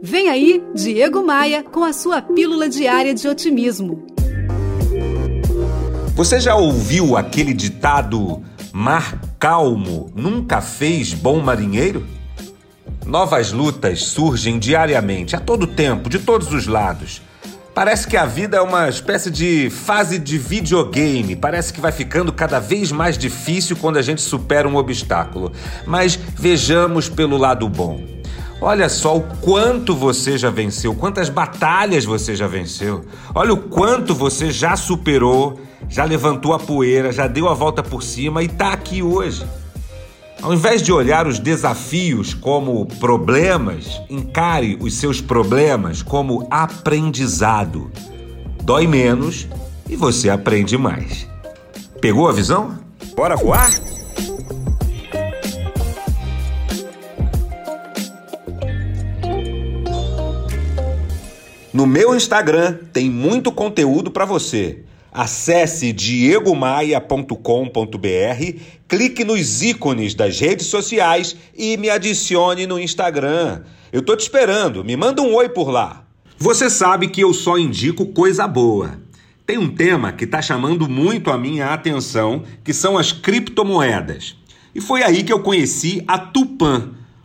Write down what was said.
Vem aí, Diego Maia, com a sua pílula diária de otimismo. Você já ouviu aquele ditado: mar calmo nunca fez bom marinheiro? Novas lutas surgem diariamente, a todo tempo, de todos os lados. Parece que a vida é uma espécie de fase de videogame. Parece que vai ficando cada vez mais difícil quando a gente supera um obstáculo. Mas vejamos pelo lado bom. Olha só o quanto você já venceu, quantas batalhas você já venceu. Olha o quanto você já superou, já levantou a poeira, já deu a volta por cima e está aqui hoje. Ao invés de olhar os desafios como problemas, encare os seus problemas como aprendizado. Dói menos e você aprende mais. Pegou a visão? Bora voar? No meu Instagram tem muito conteúdo para você. Acesse diegomaia.com.br, clique nos ícones das redes sociais e me adicione no Instagram. Eu tô te esperando, me manda um oi por lá. Você sabe que eu só indico coisa boa. Tem um tema que está chamando muito a minha atenção, que são as criptomoedas. E foi aí que eu conheci a Tupan,